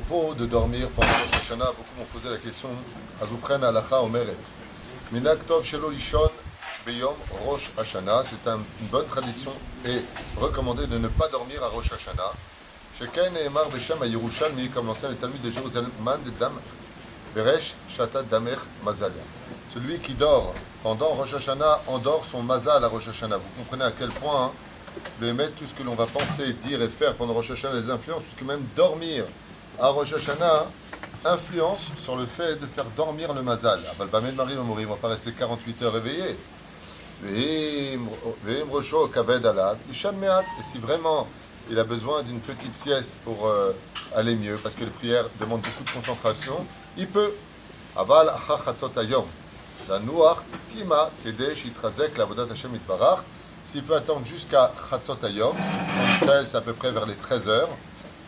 propos de dormir pendant Rosh Hashanah, beaucoup m'ont posé la question Azoufren alacha omeret. Minak tov shelo lishon beyom Rosh Hashanah. C'est un- une bonne tradition et recommandé de ne pas dormir à Rosh Hashanah. Sheken et Emar Beshem à Yerushalmi, comme Talmud de Jérusalem, de Dam, Beresh Damer Mazalia. Celui qui dort pendant Rosh Hashanah endort son mazal à Rosh Hashanah. Vous comprenez à quel point, hein, tout ce que l'on va penser, dire et faire pendant Rosh Hashanah les influences, puisque même dormir à Rosh influence sur le fait de faire dormir le mazal. Aval Bamed Marie Mamori, on va pas rester 48 heures me'at. Et si vraiment il a besoin d'une petite sieste pour euh, aller mieux, parce que les prières demandent beaucoup de concentration, il peut. Aval kima kedesh lavodat Hashem. S'il peut attendre jusqu'à chatzot hayom, ce qui en Israël c'est à peu près vers les 13 heures,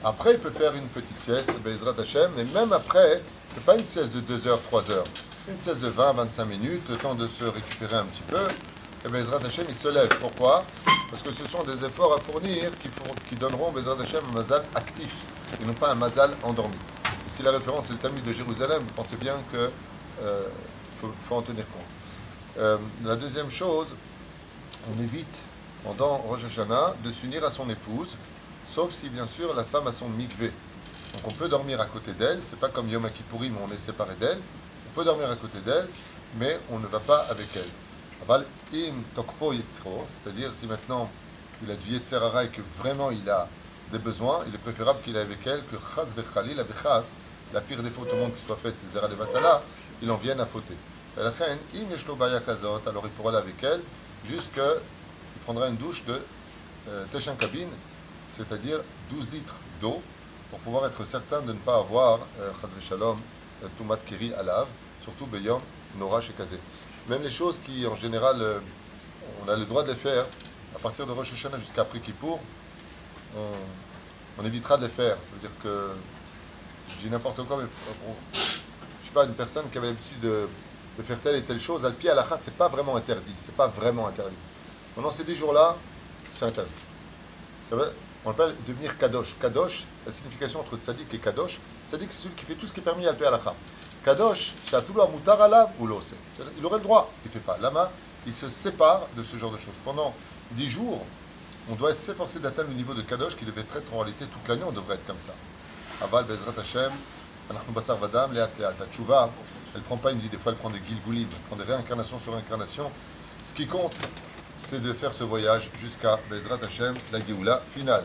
après il peut faire une petite sieste, Bezrat Hashem, mais même après, c'est pas une sieste de 2 heures, 3 heures, une sieste de 20-25 minutes, le temps de se récupérer un petit peu, et Bezrat Hashem, il se lève. Pourquoi? Parce que ce sont des efforts à fournir qui, font- qui donneront Bezrat Hashem un mazal actif, et non pas un mazal endormi. Et si la référence est le Talmud de Jérusalem, vous pensez bien que euh, faut, en tenir compte. Euh, la deuxième chose, on évite pendant Rosh de s'unir à son épouse, sauf si bien sûr la femme a son mikvé. Donc on peut dormir à côté d'elle, c'est pas comme Yom Kippourim où on est séparé d'elle, on peut dormir à côté d'elle, mais on ne va pas avec elle. C'est-à-dire si maintenant il a du yetzerara et que vraiment il a des besoins, il est préférable qu'il ait avec elle que chas vechalil avechas, la pire des fautes au monde qui soit faite, c'est zera de il en vienne à fauter. Alors il pourra aller avec elle, jusque il prendra une douche de euh, Teshan Kabine, c'est-à-dire 12 litres d'eau, pour pouvoir être certain de ne pas avoir, euh, chas v'shalom, euh, Tumat Keri Alav, surtout Beyom, Nora Shekazé. Même les choses qui, en général, euh, on a le droit de les faire, à partir de Rosh Hashanah jusqu'à après on, on évitera de les faire. Ça veut dire que, je dis n'importe quoi, mais pour- je sais pas, une personne qui avait l'habitude de, faire telle et telle chose, al pied à la c'est pas vraiment interdit. C'est pas vraiment interdit. Pendant ces 10 jours-là, c'est interdit. Ça veut, on appelle devenir Kadosh. Kadosh, la signification entre Tzadik et Kadosh. Tzadik, c'est celui qui fait tout ce qui est permis à l'Alpé Kadosh, ou Il aurait le droit, il ne fait pas. Lama, il se sépare de ce genre de choses. Pendant dix jours, on doit s'efforcer d'atteindre le niveau de Kadosh qui devait être en réalité toute l'année, on devrait être comme ça. Aval, Bezrat Hashem, Basar Vadam, Léat, Léat. Elle prend pas une vie, des fois elle prend des Gilgulim, elle prend des réincarnations sur réincarnation. Ce qui compte, c'est de faire ce voyage jusqu'à Bezrat Hashem, la Géoula finale.